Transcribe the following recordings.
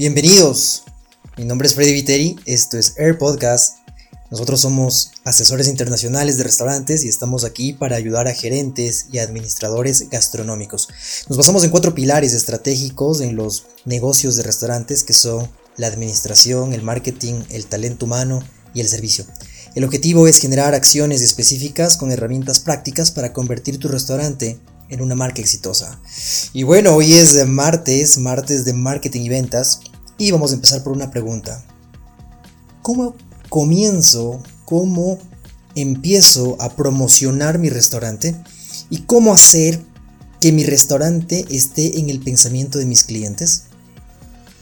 Bienvenidos. Mi nombre es Freddy Viteri, esto es Air Podcast. Nosotros somos asesores internacionales de restaurantes y estamos aquí para ayudar a gerentes y administradores gastronómicos. Nos basamos en cuatro pilares estratégicos en los negocios de restaurantes que son la administración, el marketing, el talento humano y el servicio. El objetivo es generar acciones específicas con herramientas prácticas para convertir tu restaurante en una marca exitosa. Y bueno, hoy es martes, martes de marketing y ventas, y vamos a empezar por una pregunta. ¿Cómo comienzo, cómo empiezo a promocionar mi restaurante? ¿Y cómo hacer que mi restaurante esté en el pensamiento de mis clientes?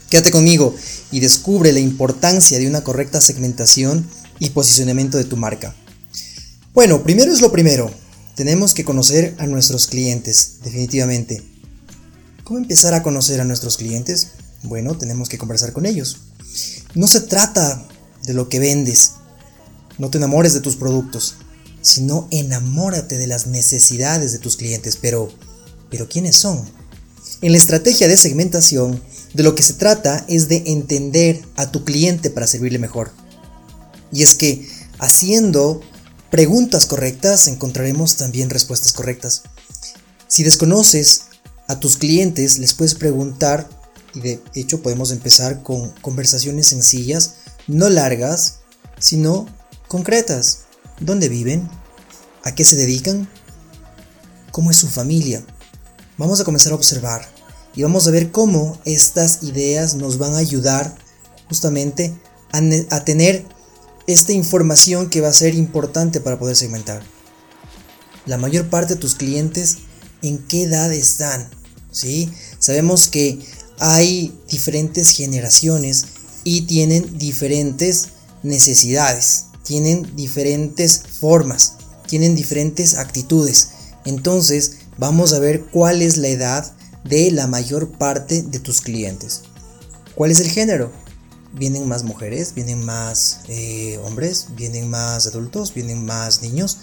Quédate conmigo y descubre la importancia de una correcta segmentación y posicionamiento de tu marca. Bueno, primero es lo primero. Tenemos que conocer a nuestros clientes, definitivamente. ¿Cómo empezar a conocer a nuestros clientes? Bueno, tenemos que conversar con ellos. No se trata de lo que vendes. No te enamores de tus productos, sino enamórate de las necesidades de tus clientes. Pero, pero ¿quiénes son? En la estrategia de segmentación, de lo que se trata es de entender a tu cliente para servirle mejor. Y es que haciendo preguntas correctas encontraremos también respuestas correctas. Si desconoces a tus clientes, les puedes preguntar, y de hecho podemos empezar con conversaciones sencillas, no largas, sino concretas. ¿Dónde viven? ¿A qué se dedican? ¿Cómo es su familia? Vamos a comenzar a observar y vamos a ver cómo estas ideas nos van a ayudar justamente a, a tener esta información que va a ser importante para poder segmentar. La mayor parte de tus clientes, ¿en qué edad están? ¿Sí? Sabemos que hay diferentes generaciones y tienen diferentes necesidades, tienen diferentes formas, tienen diferentes actitudes. Entonces, vamos a ver cuál es la edad de la mayor parte de tus clientes. ¿Cuál es el género? ¿Vienen más mujeres? ¿Vienen más eh, hombres? ¿Vienen más adultos? ¿Vienen más niños?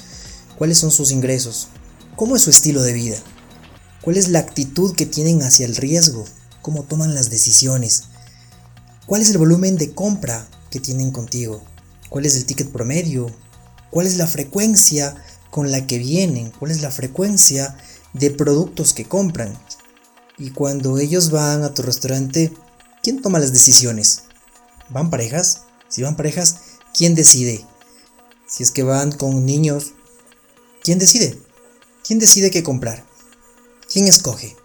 ¿Cuáles son sus ingresos? ¿Cómo es su estilo de vida? ¿Cuál es la actitud que tienen hacia el riesgo? ¿Cómo toman las decisiones? ¿Cuál es el volumen de compra que tienen contigo? ¿Cuál es el ticket promedio? ¿Cuál es la frecuencia con la que vienen? ¿Cuál es la frecuencia de productos que compran? Y cuando ellos van a tu restaurante, ¿quién toma las decisiones? ¿Van parejas? Si van parejas, ¿quién decide? Si es que van con niños, ¿quién decide? ¿Quién decide qué comprar? ¿Quién escoge?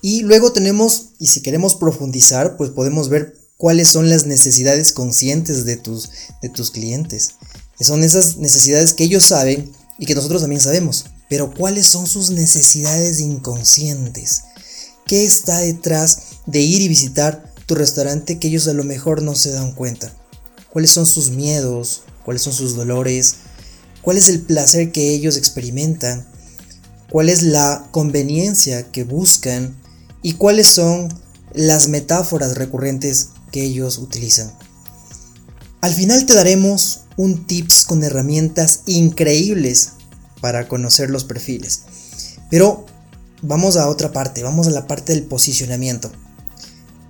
Y luego tenemos, y si queremos profundizar, pues podemos ver cuáles son las necesidades conscientes de tus, de tus clientes. Son esas necesidades que ellos saben y que nosotros también sabemos. Pero cuáles son sus necesidades inconscientes. ¿Qué está detrás de ir y visitar tu restaurante que ellos a lo mejor no se dan cuenta? ¿Cuáles son sus miedos? ¿Cuáles son sus dolores? ¿Cuál es el placer que ellos experimentan? ¿Cuál es la conveniencia que buscan? ¿Y cuáles son las metáforas recurrentes que ellos utilizan? Al final te daremos un tips con herramientas increíbles para conocer los perfiles. Pero vamos a otra parte, vamos a la parte del posicionamiento.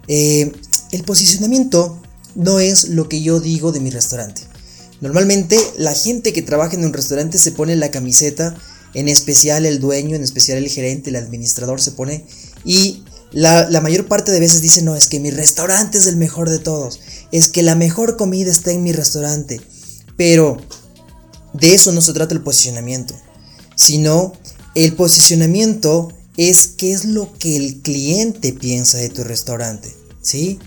Eh, el posicionamiento no es lo que yo digo de mi restaurante. Normalmente la gente que trabaja en un restaurante se pone la camiseta, en especial el dueño, en especial el gerente, el administrador se pone y la, la mayor parte de veces dice, no, es que mi restaurante es el mejor de todos, es que la mejor comida está en mi restaurante. Pero de eso no se trata el posicionamiento, sino el posicionamiento es qué es lo que el cliente piensa de tu restaurante, ¿sí?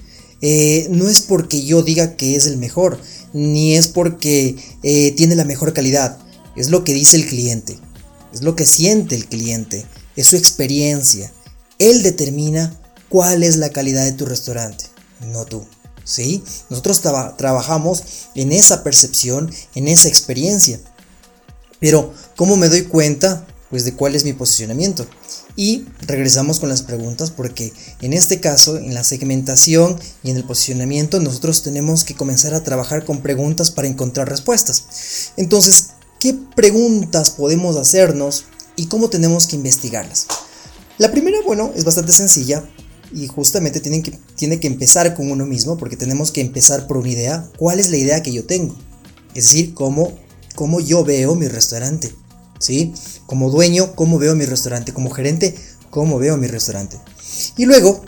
Eh, no es porque yo diga que es el mejor, ni es porque eh, tiene la mejor calidad. Es lo que dice el cliente, es lo que siente el cliente, es su experiencia. Él determina cuál es la calidad de tu restaurante, no tú. ¿Sí? Nosotros trabajamos en esa percepción, en esa experiencia. Pero, ¿cómo me doy cuenta? Pues de cuál es mi posicionamiento. Y regresamos con las preguntas porque en este caso, en la segmentación y en el posicionamiento, nosotros tenemos que comenzar a trabajar con preguntas para encontrar respuestas. Entonces, ¿qué preguntas podemos hacernos y cómo tenemos que investigarlas? La primera, bueno, es bastante sencilla y justamente tienen que, tiene que empezar con uno mismo porque tenemos que empezar por una idea. ¿Cuál es la idea que yo tengo? Es decir, cómo, cómo yo veo mi restaurante. ¿Sí? Como dueño, cómo veo mi restaurante, como gerente, cómo veo mi restaurante. Y luego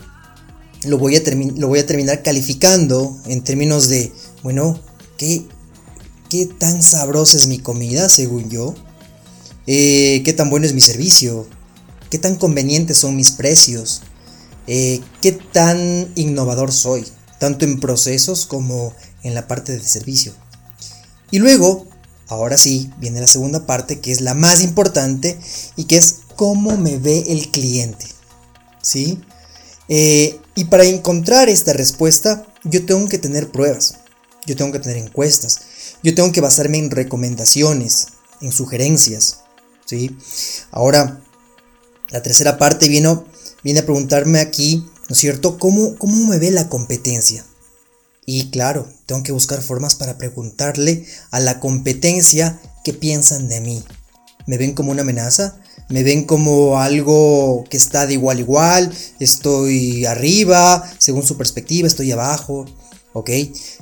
lo voy a, lo voy a terminar calificando en términos de, bueno, ¿qué, qué tan sabrosa es mi comida, según yo? Eh, ¿Qué tan bueno es mi servicio? ¿Qué tan convenientes son mis precios? Eh, ¿Qué tan innovador soy? Tanto en procesos como en la parte de servicio. Y luego Ahora sí, viene la segunda parte que es la más importante y que es cómo me ve el cliente. ¿Sí? Eh, y para encontrar esta respuesta, yo tengo que tener pruebas, yo tengo que tener encuestas, yo tengo que basarme en recomendaciones, en sugerencias. ¿Sí? Ahora, la tercera parte viene, viene a preguntarme aquí, ¿no es cierto? ¿Cómo, ¿Cómo me ve la competencia? Y claro, tengo que buscar formas para preguntarle a la competencia qué piensan de mí. ¿Me ven como una amenaza? ¿Me ven como algo que está de igual a igual? ¿Estoy arriba? Según su perspectiva, estoy abajo. ¿Ok?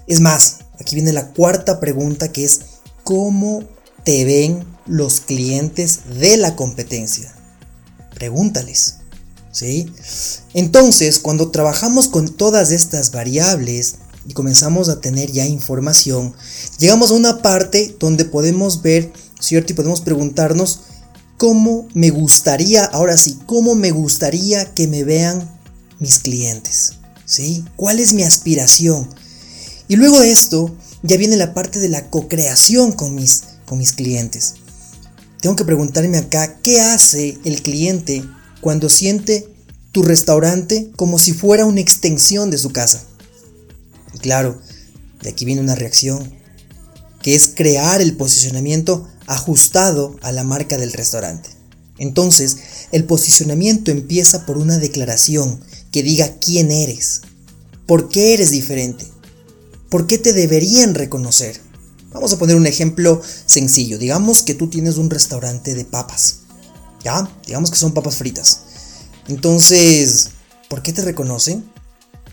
Es más, aquí viene la cuarta pregunta que es ¿cómo te ven los clientes de la competencia? Pregúntales. ¿Sí? Entonces, cuando trabajamos con todas estas variables, y comenzamos a tener ya información, llegamos a una parte donde podemos ver, ¿cierto? Y podemos preguntarnos cómo me gustaría, ahora sí, cómo me gustaría que me vean mis clientes, ¿sí? ¿Cuál es mi aspiración? Y luego de esto, ya viene la parte de la co-creación con mis, con mis clientes. Tengo que preguntarme acá, ¿qué hace el cliente cuando siente tu restaurante como si fuera una extensión de su casa? Y claro, de aquí viene una reacción, que es crear el posicionamiento ajustado a la marca del restaurante. Entonces, el posicionamiento empieza por una declaración que diga quién eres, por qué eres diferente, por qué te deberían reconocer. Vamos a poner un ejemplo sencillo. Digamos que tú tienes un restaurante de papas. ¿Ya? Digamos que son papas fritas. Entonces, ¿por qué te reconocen?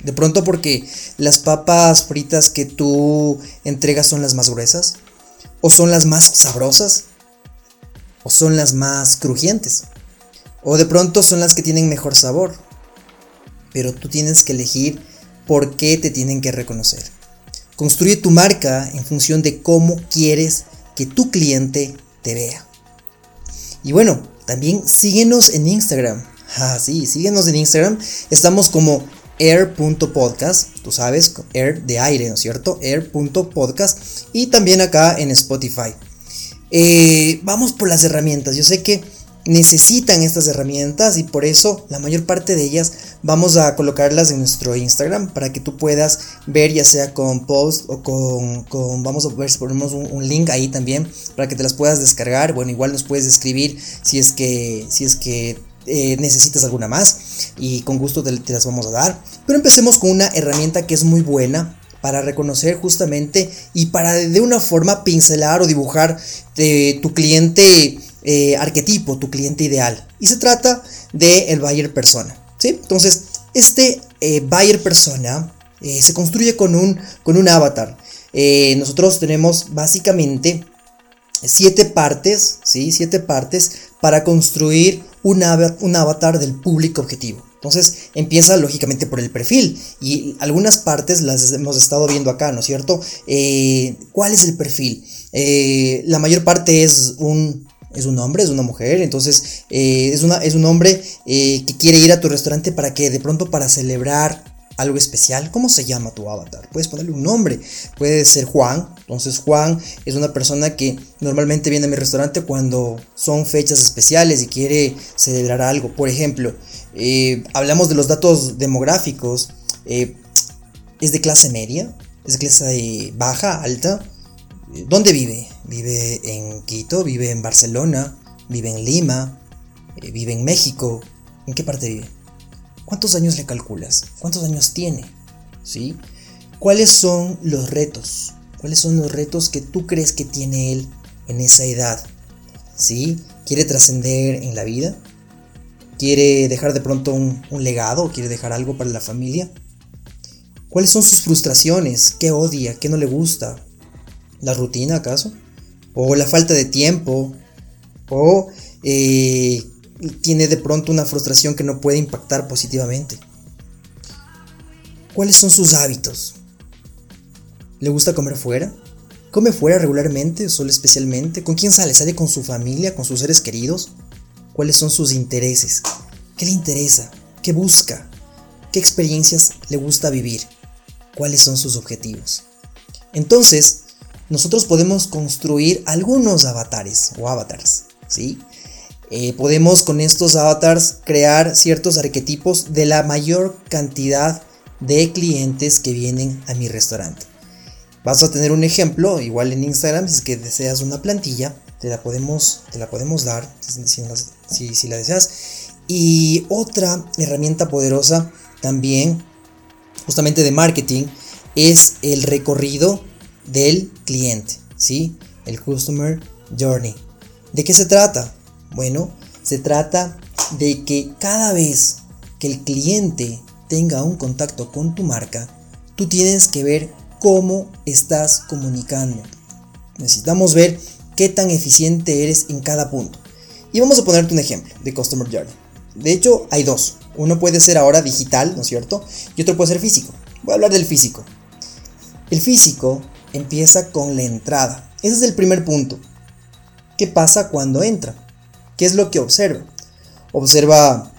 De pronto porque las papas fritas que tú entregas son las más gruesas. O son las más sabrosas. O son las más crujientes. O de pronto son las que tienen mejor sabor. Pero tú tienes que elegir por qué te tienen que reconocer. Construye tu marca en función de cómo quieres que tu cliente te vea. Y bueno, también síguenos en Instagram. Ah, sí, síguenos en Instagram. Estamos como air.podcast, tú sabes, air de aire, ¿no es cierto? air.podcast y también acá en Spotify. Eh, vamos por las herramientas, yo sé que necesitan estas herramientas y por eso la mayor parte de ellas vamos a colocarlas en nuestro Instagram para que tú puedas ver ya sea con post o con, vamos a ver si ponemos un, un, link ahí también para que te las puedas descargar bueno igual nos puedes escribir si es que si es que eh, necesitas alguna más y con gusto te, las vamos a dar. Pero empecemos con una herramienta que es muy buena para reconocer justamente y para de una forma pincelar o dibujar de tu cliente eh, arquetipo, tu cliente ideal. Y se trata de el buyer persona. ¿sí? Entonces, este eh, buyer persona se construye con un, con un avatar. nosotros tenemos básicamente siete partes, ¿sí? Siete partes para construir un, avatar del público objetivo. Entonces empieza lógicamente por el perfil y algunas partes las hemos estado viendo acá, ¿no es cierto? Eh, ¿Cuál es el perfil? Eh, la mayor parte es un, es un hombre, es una mujer, entonces eh, es, una, es un hombre que quiere ir a tu restaurante para que de pronto para celebrar algo especial. ¿Cómo se llama tu avatar? Puedes ponerle un nombre. Puede ser Juan. Entonces Juan es una persona que normalmente viene a mi restaurante cuando son fechas especiales y quiere celebrar algo. Por ejemplo, eh, hablamos de los datos demográficos. Eh, es de clase media, es de clase baja, alta. ¿Dónde vive? Vive en Quito, vive en Barcelona, vive en Lima, eh, vive en México. ¿En qué parte vive? ¿Cuántos años le calculas? ¿Cuántos años tiene? ¿Sí? ¿Cuáles son los retos? ¿Cuáles son los retos que tú crees que tiene él en esa edad? ¿Sí? ¿Quiere trascender en la vida? ¿Quiere dejar de pronto un, legado? ¿Quiere dejar algo para la familia? ¿Cuáles son sus frustraciones? ¿Qué odia? ¿Qué no le gusta? ¿La rutina acaso? ¿O la falta de tiempo? ¿O eh, tiene de pronto una frustración que no puede impactar positivamente? ¿Cuáles son sus hábitos? ¿Le gusta comer fuera? ¿Come fuera regularmente solo especialmente? ¿Con quién sale? ¿Sale con su familia? ¿Con sus seres queridos? ¿Cuáles son sus intereses? ¿Qué le interesa? ¿Qué busca? ¿Qué experiencias le gusta vivir? ¿Cuáles son sus objetivos? Entonces, nosotros podemos construir algunos avatares o avatars, ¿sí? Eh, podemos con estos avatars crear ciertos arquetipos de la mayor cantidad de clientes que vienen a mi restaurante. Vas a tener un ejemplo, igual en Instagram, si es que deseas una plantilla, te la podemos, te la podemos dar, si, si la deseas. Y otra herramienta poderosa también, justamente de marketing, es el recorrido del cliente, ¿sí? El Customer Journey. ¿De qué se trata? Bueno, se trata de que cada vez que el cliente tenga un contacto con tu marca, tú tienes que ver cómo estás comunicando. Necesitamos ver qué tan eficiente eres en cada punto. Y vamos a ponerte un ejemplo de Customer Journey. De hecho, hay dos. Uno puede ser ahora digital, ¿no es cierto? Y otro puede ser físico. Voy a hablar del físico. El físico empieza con la entrada. Ese es el primer punto. ¿Qué pasa cuando entra? ¿Qué es lo que observa? Observa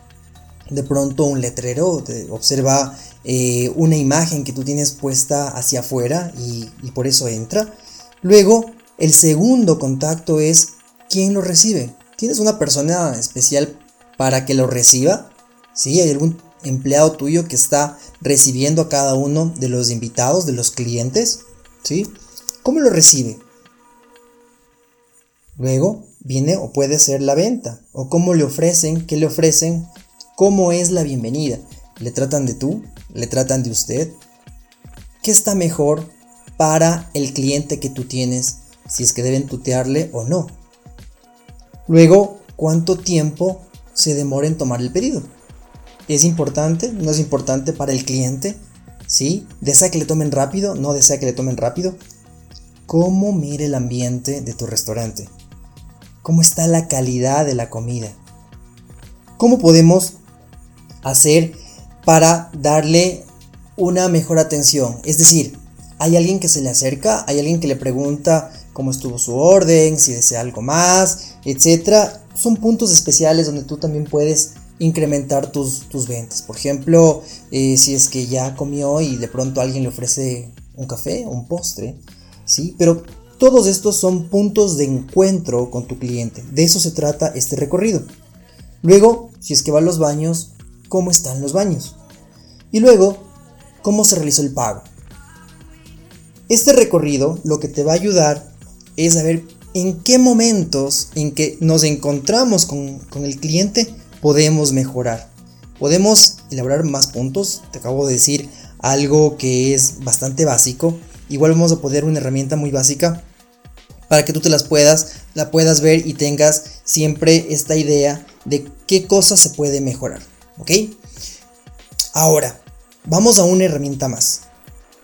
de pronto un letrero, observa eh, una imagen que tú tienes puesta hacia afuera y, y por eso entra. Luego, el segundo contacto es quién lo recibe. ¿Tienes una persona especial para que lo reciba? ¿Sí? ¿Hay algún empleado tuyo que está recibiendo a cada uno de los invitados, de los clientes? ¿Sí? ¿Cómo lo recibe? Luego viene o puede ser la venta, o cómo le ofrecen, qué le ofrecen, cómo es la bienvenida. ¿Le tratan de tú? ¿Le tratan de usted? ¿Qué está mejor para el cliente que tú tienes, si es que deben tutearle o no? Luego, ¿cuánto tiempo se demora en tomar el pedido? ¿Es importante? ¿No es importante para el cliente? ¿Sí? ¿Desea que le tomen rápido? ¿No desea que le tomen rápido? ¿Cómo mire el ambiente de tu restaurante? ¿Cómo está la calidad de la comida? ¿Cómo podemos hacer para darle una mejor atención? Es decir, hay alguien que se le acerca, hay alguien que le pregunta cómo estuvo su orden, si desea algo más, etc. Son puntos especiales donde tú también puedes incrementar tus, tus ventas. Por ejemplo, eh, si es que ya comió y de pronto alguien le ofrece un café, un postre, ¿sí? Pero todos estos son puntos de encuentro con tu cliente. De eso se trata este recorrido. Luego, si es que va a los baños, ¿cómo están los baños? Y luego, ¿cómo se realizó el pago? Este recorrido lo que te va a ayudar es a ver en qué momentos en que nos encontramos con, con el cliente podemos mejorar. Podemos elaborar más puntos. Te acabo de decir algo que es bastante básico. Igual vamos a poner una herramienta muy básica para que tú te las puedas, la puedas ver y tengas siempre esta idea de qué cosas se puede mejorar. ¿Ok? Ahora, vamos a una herramienta más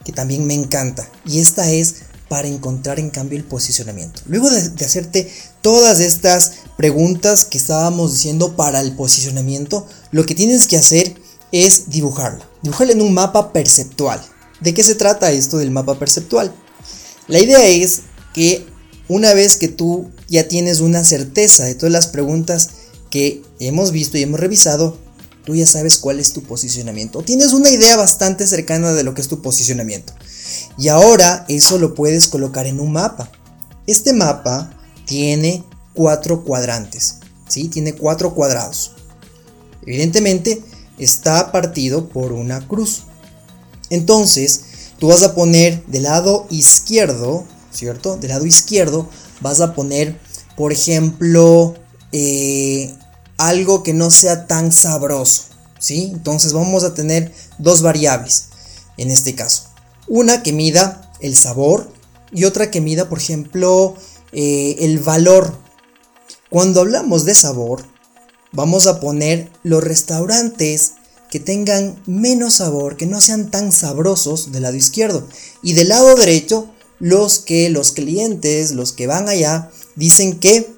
que también me encanta y esta es para encontrar en cambio el posicionamiento. Luego de, hacerte todas estas preguntas que estábamos diciendo para el posicionamiento, lo que tienes que hacer es dibujarla. Dibujarla en un mapa perceptual. ¿De qué se trata esto del mapa perceptual? La idea es que una vez que tú ya tienes una certeza de todas las preguntas que hemos visto y hemos revisado, tú ya sabes cuál es tu posicionamiento. Tienes una idea bastante cercana de lo que es tu posicionamiento. Y ahora eso lo puedes colocar en un mapa. Este mapa tiene cuatro cuadrantes, ¿sí? Tiene cuatro cuadrados. Evidentemente está partido por una cruz. Entonces, tú vas a poner del lado izquierdo, ¿cierto? Del lado izquierdo vas a poner, por ejemplo, eh, algo que no sea tan sabroso, ¿sí? Entonces vamos a tener dos variables en este caso. Una que mida el sabor y otra que mida, por ejemplo, eh, el valor. Cuando hablamos de sabor, vamos a poner los restaurantes que tengan menos sabor, que no sean tan sabrosos del lado izquierdo. Y del lado derecho, los que los clientes, los que van allá, dicen que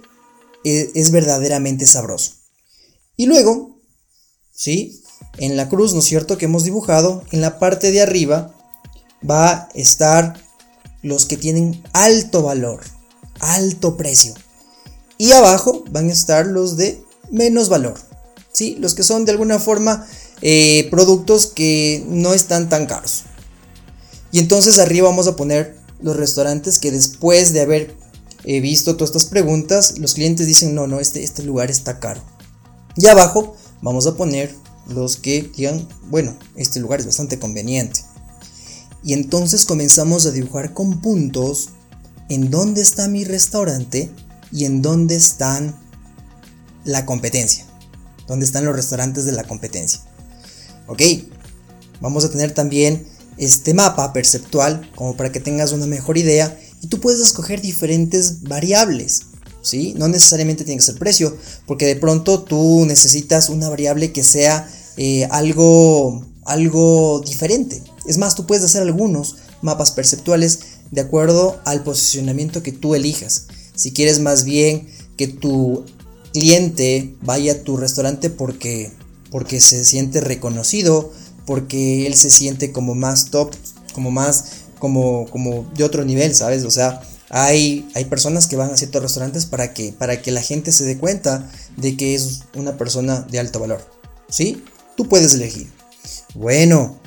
eh, es verdaderamente sabroso. Y luego, ¿sí? En la cruz, ¿no es cierto?, que hemos dibujado, en la parte de arriba va a estar los que tienen alto valor, alto precio. Y abajo van a estar los de menos valor, ¿sí? Los que son de alguna forma eh, productos que no están tan caros. Y entonces arriba vamos a poner los restaurantes que después de haber eh, visto todas estas preguntas, los clientes dicen, no, no, este, este lugar está caro. Y abajo vamos a poner los que digan, bueno, este lugar es bastante conveniente. Y entonces comenzamos a dibujar con puntos en dónde está mi restaurante y en dónde están la competencia. Dónde están los restaurantes de la competencia. Ok, vamos a tener también este mapa perceptual como para que tengas una mejor idea y tú puedes escoger diferentes variables. ¿Sí? No necesariamente tiene que ser precio, porque de pronto tú necesitas una variable que sea eh, algo, algo diferente. Es más, tú puedes hacer algunos mapas perceptuales de acuerdo al posicionamiento que tú elijas. Si quieres más bien que tu cliente vaya a tu restaurante porque, porque se siente reconocido, porque él se siente como más top, como más, como, como de otro nivel, ¿sabes? O sea, hay, hay personas que van a ciertos restaurantes para que, para que la gente se dé cuenta de que es una persona de alto valor, ¿sí? Tú puedes elegir. Bueno,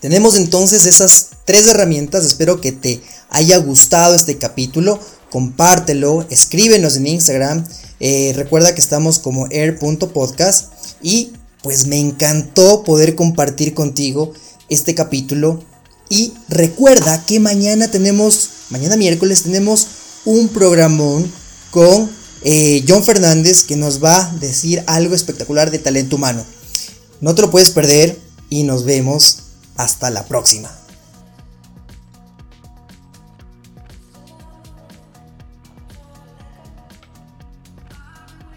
tenemos entonces esas tres herramientas, espero que te haya gustado este capítulo, compártelo, escríbenos en Instagram, eh, recuerda que estamos como air.podcast y pues me encantó poder compartir contigo este capítulo y recuerda que mañana tenemos, mañana miércoles tenemos un programón con eh, John Fernández que nos va a decir algo espectacular de talento humano. No te lo puedes perder y nos vemos hasta la próxima.